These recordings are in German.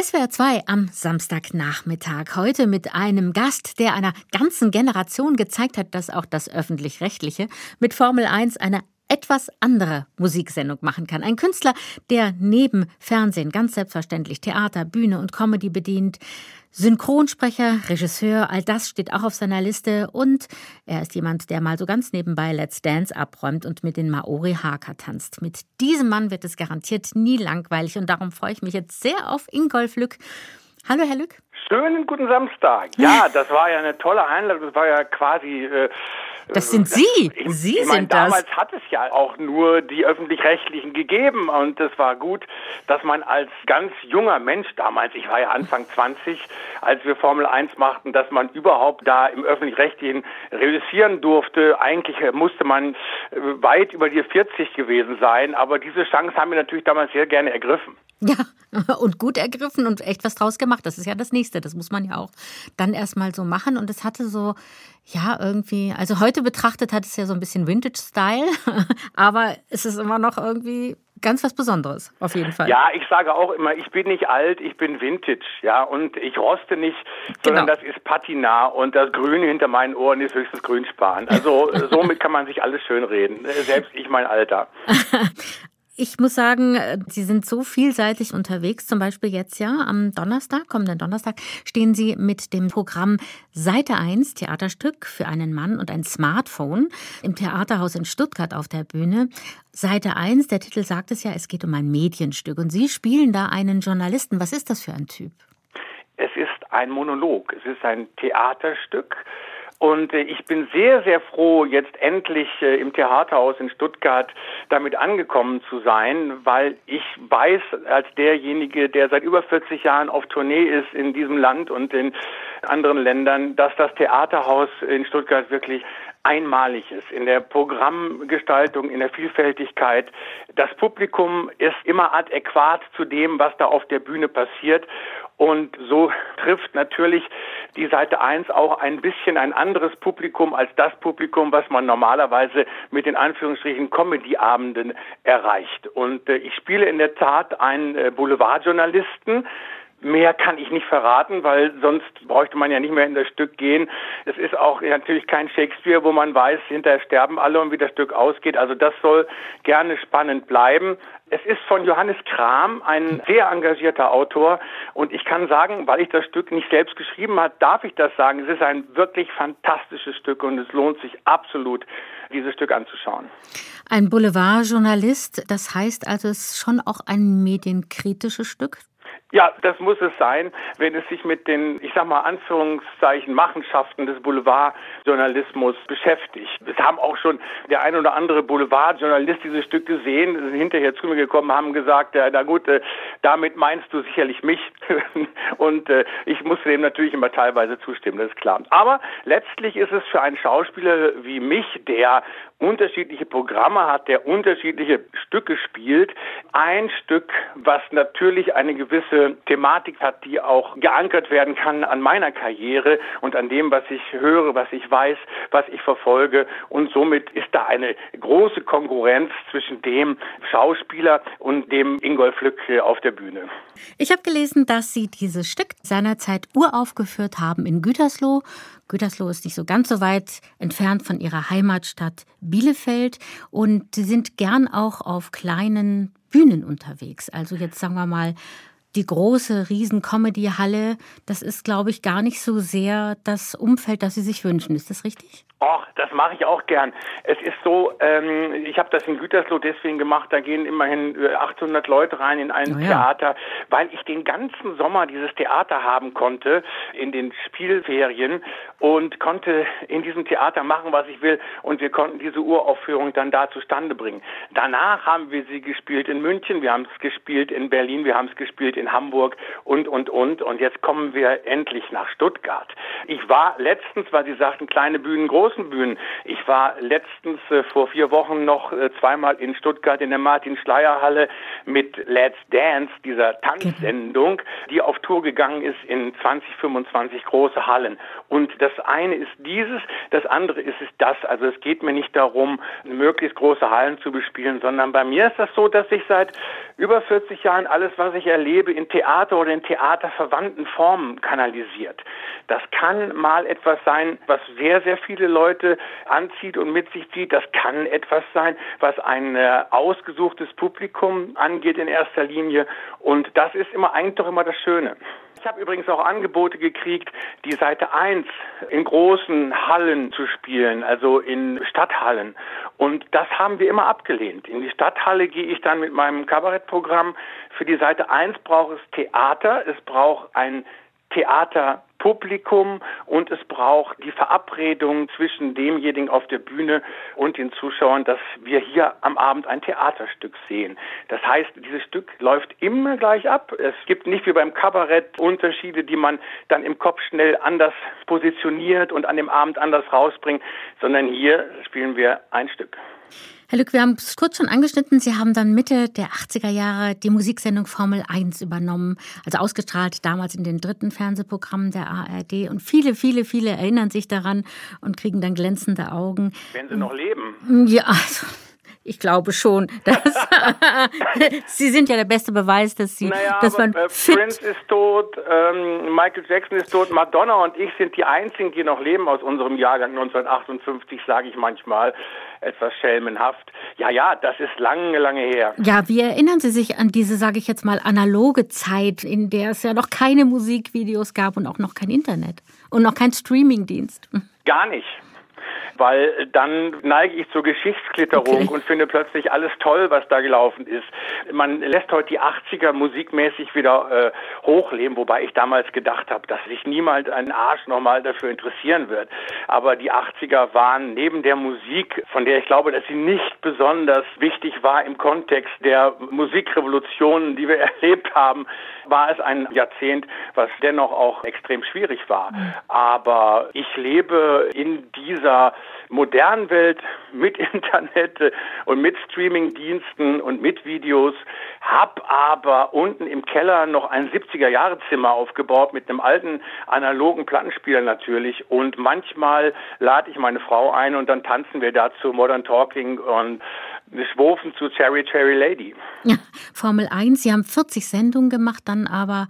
SWR 2 am Samstagnachmittag. Heute mit einem Gast, der einer ganzen Generation gezeigt hat, dass auch das Öffentlich-Rechtliche mit Formel 1 eine etwas andere Musiksendung machen kann. Ein Künstler, der neben Fernsehen ganz selbstverständlich Theater, Bühne und Comedy bedient. Synchronsprecher, Regisseur, all das steht auch auf seiner Liste und er ist jemand, der mal so ganz nebenbei Let's Dance abräumt und mit den Maori Haka tanzt. Mit diesem Mann wird es garantiert nie langweilig und darum freue ich mich jetzt sehr auf Ingolf Lück. Hallo, Herr Lück. Schönen guten Samstag. Ja, das war ja eine tolle Einladung. Das war ja quasi äh, das sind Sie. Sie ich meine, sind damals das. Damals hat es ja auch nur die öffentlich-rechtlichen gegeben und es war gut, dass man als ganz junger Mensch damals, ich war ja Anfang 20, als wir Formel 1 machten, dass man überhaupt da im öffentlich-rechtlichen reüssieren durfte. Eigentlich musste man äh, weit über die 40 gewesen sein, aber diese Chance haben wir natürlich damals sehr gerne ergriffen. Ja, und gut ergriffen und echt was draus gemacht. Das ist ja das Nächste. Das muss man ja auch dann erstmal so machen. Und es hatte so, ja, irgendwie, also heute betrachtet hat es ja so ein bisschen Vintage-Style, aber es ist immer noch irgendwie ganz was Besonderes, auf jeden Fall. Ja, ich sage auch immer, ich bin nicht alt, ich bin Vintage, ja, und ich roste nicht, sondern genau. das ist Patina und das Grüne hinter meinen Ohren ist höchstes Grünspan. Also somit kann man sich alles schön reden, selbst ich mein Alter. Ich muss sagen, äh, Sie sind so vielseitig unterwegs. Zum Beispiel jetzt ja am Donnerstag, kommenden Donnerstag, stehen Sie mit dem Programm Seite 1 Theaterstück für einen Mann und ein Smartphone im Theaterhaus in Stuttgart auf der Bühne. Seite 1, der Titel sagt es ja, es geht um ein Medienstück und Sie spielen da einen Journalisten. Was ist das für ein Typ? Es ist ein Monolog, es ist ein Theaterstück und äh, ich bin sehr, sehr froh, jetzt endlich äh, im Theaterhaus in Stuttgart damit angekommen zu sein, weil ich weiß, als derjenige, der seit über 40 Jahren auf Tournee ist in diesem Land und in anderen Ländern, dass das Theaterhaus in Stuttgart wirklich einmalig ist in der Programmgestaltung, in der Vielfältigkeit. Das Publikum ist immer adäquat zu dem, was da auf der Bühne passiert. Und so trifft natürlich die Seite 1 auch ein bisschen ein anderes Publikum als das Publikum, was man normalerweise mit den Anführungsstrichen Comedy-Abenden erreicht. Und äh, ich spiele in der Tat einen äh, Boulevardjournalisten, Mehr kann ich nicht verraten, weil sonst bräuchte man ja nicht mehr in das Stück gehen. Es ist auch natürlich kein Shakespeare, wo man weiß, hinterher sterben alle und wie das Stück ausgeht. Also das soll gerne spannend bleiben. Es ist von Johannes Kram, ein sehr engagierter Autor. Und ich kann sagen, weil ich das Stück nicht selbst geschrieben habe, darf ich das sagen. Es ist ein wirklich fantastisches Stück und es lohnt sich absolut, dieses Stück anzuschauen. Ein Boulevardjournalist, das heißt also, es ist schon auch ein medienkritisches Stück. Ja, das muss es sein, wenn es sich mit den, ich sag mal, Anführungszeichen Machenschaften des Boulevardjournalismus beschäftigt. Es haben auch schon der ein oder andere Boulevardjournalist dieses Stück gesehen, sind hinterher zu mir gekommen, haben gesagt, ja, na gut, äh, damit meinst du sicherlich mich. Und äh, ich musste dem natürlich immer teilweise zustimmen, das ist klar. Aber letztlich ist es für einen Schauspieler wie mich, der unterschiedliche Programme hat, der unterschiedliche Stücke spielt. Ein Stück, was natürlich eine gewisse Thematik hat, die auch geankert werden kann an meiner Karriere und an dem, was ich höre, was ich weiß, was ich verfolge. Und somit ist da eine große Konkurrenz zwischen dem Schauspieler und dem Ingolf Lück auf der Bühne. Ich habe gelesen, dass Sie dieses Stück seinerzeit uraufgeführt haben in Gütersloh. Gütersloh ist nicht so ganz so weit entfernt von ihrer Heimatstadt Bielefeld und sie sind gern auch auf kleinen Bühnen unterwegs. Also jetzt sagen wir mal die große Riesen-Comedy-Halle, das ist, glaube ich, gar nicht so sehr das Umfeld, das Sie sich wünschen. Ist das richtig? Och, das mache ich auch gern. Es ist so, ähm, ich habe das in Gütersloh deswegen gemacht, da gehen immerhin 800 äh, Leute rein in ein oh ja. Theater, weil ich den ganzen Sommer dieses Theater haben konnte in den Spielferien und konnte in diesem Theater machen, was ich will und wir konnten diese Uraufführung dann da zustande bringen. Danach haben wir sie gespielt in München, wir haben es gespielt in Berlin, wir haben es gespielt in Hamburg und, und, und und jetzt kommen wir endlich nach Stuttgart. Ich war letztens, weil Sie sagten, kleine Bühnen, große großen Bühnen. Ich war letztens äh, vor vier Wochen noch äh, zweimal in Stuttgart in der Martin-Schleier-Halle mit Let's Dance, dieser Tanzsendung, die auf Tour gegangen ist in 20, 25 große Hallen. Und das eine ist dieses, das andere ist es das. Also es geht mir nicht darum, möglichst große Hallen zu bespielen, sondern bei mir ist das so, dass ich seit über 40 Jahren alles, was ich erlebe, Liebe in Theater oder in theaterverwandten Formen kanalisiert. Das kann mal etwas sein, was sehr, sehr viele Leute anzieht und mit sich zieht. Das kann etwas sein, was ein äh, ausgesuchtes Publikum angeht in erster Linie. Und das ist immer eigentlich doch immer das Schöne. Ich habe übrigens auch Angebote gekriegt, die Seite 1 in großen Hallen zu spielen, also in Stadthallen. Und das haben wir immer abgelehnt. In die Stadthalle gehe ich dann mit meinem Kabarettprogramm. Für die Seite 1 braucht es Theater, es braucht ein Theater Publikum und es braucht die Verabredung zwischen demjenigen auf der Bühne und den Zuschauern, dass wir hier am Abend ein Theaterstück sehen. Das heißt, dieses Stück läuft immer gleich ab. Es gibt nicht wie beim Kabarett Unterschiede, die man dann im Kopf schnell anders positioniert und an dem Abend anders rausbringt, sondern hier spielen wir ein Stück. Herr Lück, wir haben es kurz schon angeschnitten. Sie haben dann Mitte der 80er Jahre die Musiksendung Formel 1 übernommen, also ausgestrahlt damals in den dritten Fernsehprogrammen der ARD. Und viele, viele, viele erinnern sich daran und kriegen dann glänzende Augen. Wenn sie noch leben. Ja, also ich glaube schon. Dass, Sie sind ja der beste Beweis, dass Sie, naja, dass man aber, äh, fit Prince ist tot, ähm, Michael Jackson ist tot, Madonna und ich sind die einzigen, die noch leben aus unserem Jahrgang 1958, sage ich manchmal etwas schelmenhaft. Ja, ja, das ist lange, lange her. Ja, wie erinnern Sie sich an diese, sage ich jetzt mal, analoge Zeit, in der es ja noch keine Musikvideos gab und auch noch kein Internet und noch kein Streamingdienst? Gar nicht weil dann neige ich zur Geschichtsklitterung okay. und finde plötzlich alles toll, was da gelaufen ist. Man lässt heute die 80er musikmäßig wieder äh, hochleben, wobei ich damals gedacht habe, dass sich niemand ein Arsch nochmal dafür interessieren wird. Aber die 80er waren neben der Musik, von der ich glaube, dass sie nicht besonders wichtig war im Kontext der Musikrevolutionen, die wir erlebt haben, war es ein Jahrzehnt, was dennoch auch extrem schwierig war. Mhm. Aber ich lebe in dieser modernen Welt mit Internet und mit Streamingdiensten und mit Videos, hab aber unten im Keller noch ein 70er-Jahre-Zimmer aufgebaut mit einem alten analogen Plattenspieler natürlich und manchmal lade ich meine Frau ein und dann tanzen wir dazu Modern Talking und schwurfen zu Cherry Cherry Lady. Ja, Formel 1, Sie haben 40 Sendungen gemacht, dann aber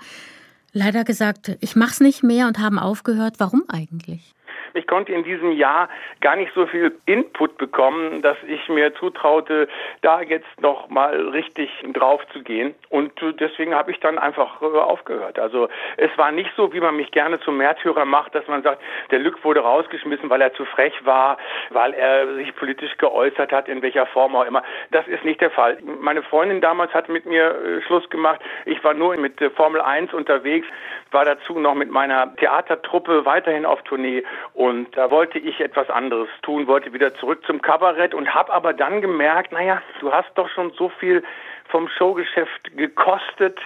leider gesagt, ich mach's nicht mehr und haben aufgehört. Warum eigentlich? Ich konnte in diesem Jahr gar nicht so viel Input bekommen, dass ich mir zutraute, da jetzt noch mal richtig drauf zu gehen. Und deswegen habe ich dann einfach äh, aufgehört. Also es war nicht so, wie man mich gerne zum Märtyrer macht, dass man sagt, der Lück wurde rausgeschmissen, weil er zu frech war, weil er sich politisch geäußert hat, in welcher Form auch immer. Das ist nicht der Fall. Meine Freundin damals hat mit mir äh, Schluss gemacht. Ich war nur mit äh, Formel 1 unterwegs, war dazu noch mit meiner Theatertruppe weiterhin auf Tournee und da wollte ich etwas anderes tun, wollte wieder zurück zum Kabarett und habe aber dann gemerkt, naja, du hast doch schon so viel vom Showgeschäft gekostet.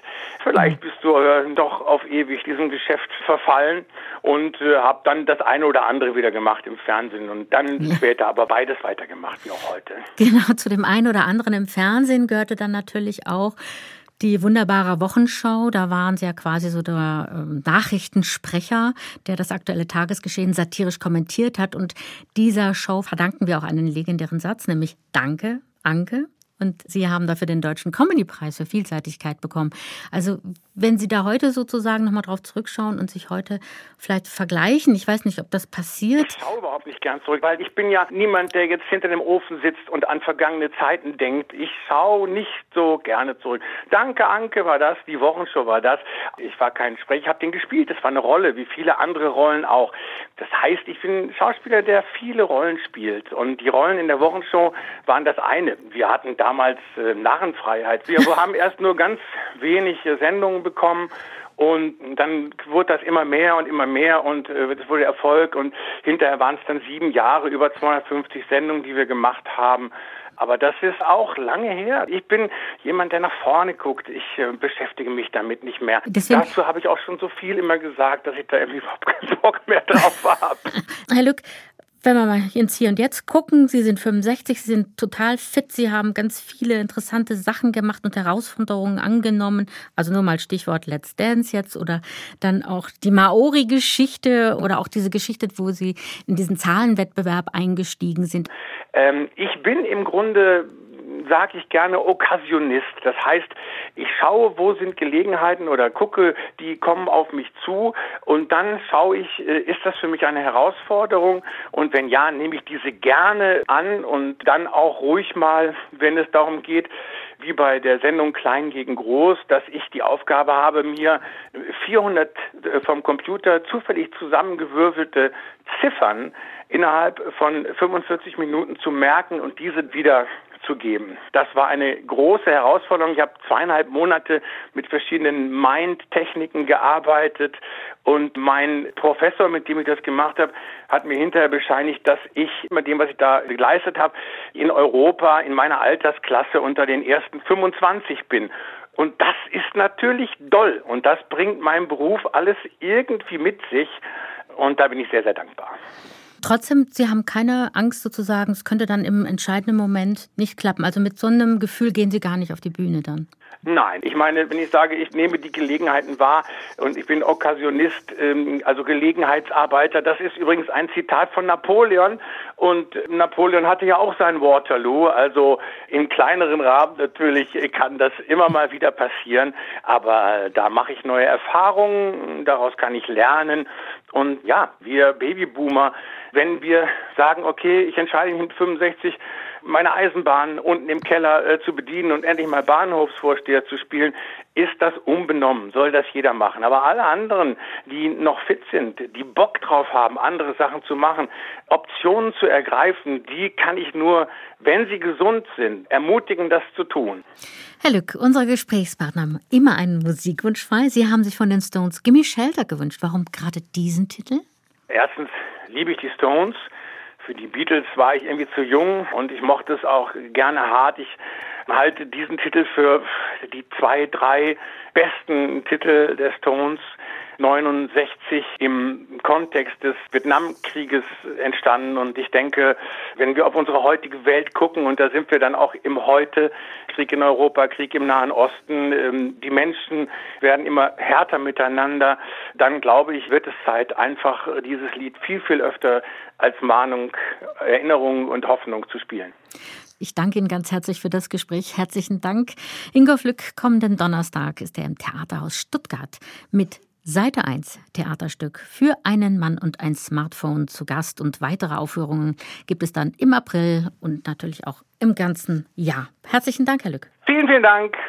Vielleicht bist du äh, doch auf ewig diesem Geschäft verfallen und äh, habe dann das eine oder andere wieder gemacht im Fernsehen und dann ja. später aber beides weitergemacht, wie auch heute. Genau, zu dem einen oder anderen im Fernsehen gehörte dann natürlich auch die wunderbare Wochenschau, da waren Sie ja quasi so der ähm, Nachrichtensprecher, der das aktuelle Tagesgeschehen satirisch kommentiert hat. Und dieser Show verdanken wir auch einen legendären Satz, nämlich Danke, Anke. Und Sie haben dafür den Deutschen Comedy-Preis für Vielseitigkeit bekommen. Also wenn Sie da heute sozusagen nochmal drauf zurückschauen und sich heute vielleicht vergleichen, ich weiß nicht, ob das passiert. Ich schaue überhaupt nicht gern zurück, weil ich bin ja niemand, der jetzt hinter dem Ofen sitzt und an vergangene Zeiten denkt. Ich schaue nicht so gerne zurück. Danke, Anke, war das, die Wochenshow war das. Ich war kein Sprecher, ich habe den gespielt. Das war eine Rolle, wie viele andere Rollen auch. Das heißt, ich bin ein Schauspieler, der viele Rollen spielt. Und die Rollen in der Wochenshow waren das eine. Wir hatten damals äh, Narrenfreiheit. Wir haben erst nur ganz wenig Sendungen bekommen. Und dann wurde das immer mehr und immer mehr und äh, das wurde Erfolg und hinterher waren es dann sieben Jahre, über 250 Sendungen, die wir gemacht haben. Aber das ist auch lange her. Ich bin jemand, der nach vorne guckt. Ich äh, beschäftige mich damit nicht mehr. Deswegen Dazu habe ich auch schon so viel immer gesagt, dass ich da irgendwie überhaupt keinen Bock mehr drauf habe. Herr Lück, wenn wir mal ins Hier und Jetzt gucken, Sie sind 65, Sie sind total fit, Sie haben ganz viele interessante Sachen gemacht und Herausforderungen angenommen. Also nur mal Stichwort Let's Dance jetzt oder dann auch die Maori-Geschichte oder auch diese Geschichte, wo Sie in diesen Zahlenwettbewerb eingestiegen sind. Ähm, ich bin im Grunde sage ich gerne Okkasionist. Das heißt, ich schaue, wo sind Gelegenheiten oder gucke, die kommen auf mich zu und dann schaue ich, äh, ist das für mich eine Herausforderung und wenn ja, nehme ich diese gerne an und dann auch ruhig mal, wenn es darum geht, wie bei der Sendung Klein gegen Groß, dass ich die Aufgabe habe, mir 400 äh, vom Computer zufällig zusammengewürfelte Ziffern innerhalb von 45 Minuten zu merken und diese wieder zu geben. Das war eine große Herausforderung. Ich habe zweieinhalb Monate mit verschiedenen Mind-Techniken gearbeitet und mein Professor, mit dem ich das gemacht habe, hat mir hinterher bescheinigt, dass ich mit dem, was ich da geleistet habe, in Europa in meiner Altersklasse unter den ersten 25 bin. Und das ist natürlich doll und das bringt meinem Beruf alles irgendwie mit sich und da bin ich sehr, sehr dankbar. Trotzdem, Sie haben keine Angst sozusagen, es könnte dann im entscheidenden Moment nicht klappen. Also mit so einem Gefühl gehen Sie gar nicht auf die Bühne dann. Nein, ich meine, wenn ich sage, ich nehme die Gelegenheiten wahr und ich bin Okkasionist, ähm, also Gelegenheitsarbeiter, das ist übrigens ein Zitat von Napoleon und Napoleon hatte ja auch sein Waterloo, also in kleineren Rahmen natürlich kann das immer mal wieder passieren, aber da mache ich neue Erfahrungen, daraus kann ich lernen und ja, wir Babyboomer, wenn wir sagen, okay, ich entscheide mich mit 65, meine Eisenbahn unten im Keller äh, zu bedienen und endlich mal Bahnhofsvorsteher zu spielen, ist das unbenommen, soll das jeder machen. Aber alle anderen, die noch fit sind, die Bock drauf haben, andere Sachen zu machen, Optionen zu ergreifen, die kann ich nur, wenn sie gesund sind, ermutigen, das zu tun. Herr Lück, unsere Gesprächspartner haben immer einen Musikwunsch frei. Sie haben sich von den Stones Gimme Shelter gewünscht. Warum gerade diesen Titel? Erstens liebe ich die Stones. Für die Beatles war ich irgendwie zu jung und ich mochte es auch gerne hart. Ich halte diesen Titel für die zwei, drei besten Titel der Stones. 69 im Kontext des Vietnamkrieges entstanden und ich denke, wenn wir auf unsere heutige Welt gucken und da sind wir dann auch im Heute, Krieg in Europa, Krieg im Nahen Osten, ähm, die Menschen werden immer härter miteinander, dann glaube ich, wird es Zeit, einfach dieses Lied viel, viel öfter als Mahnung, Erinnerung und Hoffnung zu spielen. Ich danke Ihnen ganz herzlich für das Gespräch. Herzlichen Dank. Ingo Flück, kommenden Donnerstag ist er im Theaterhaus Stuttgart mit Seite 1 Theaterstück für einen Mann und ein Smartphone zu Gast und weitere Aufführungen gibt es dann im April und natürlich auch im ganzen Jahr. Herzlichen Dank, Herr Lück. Vielen, vielen Dank.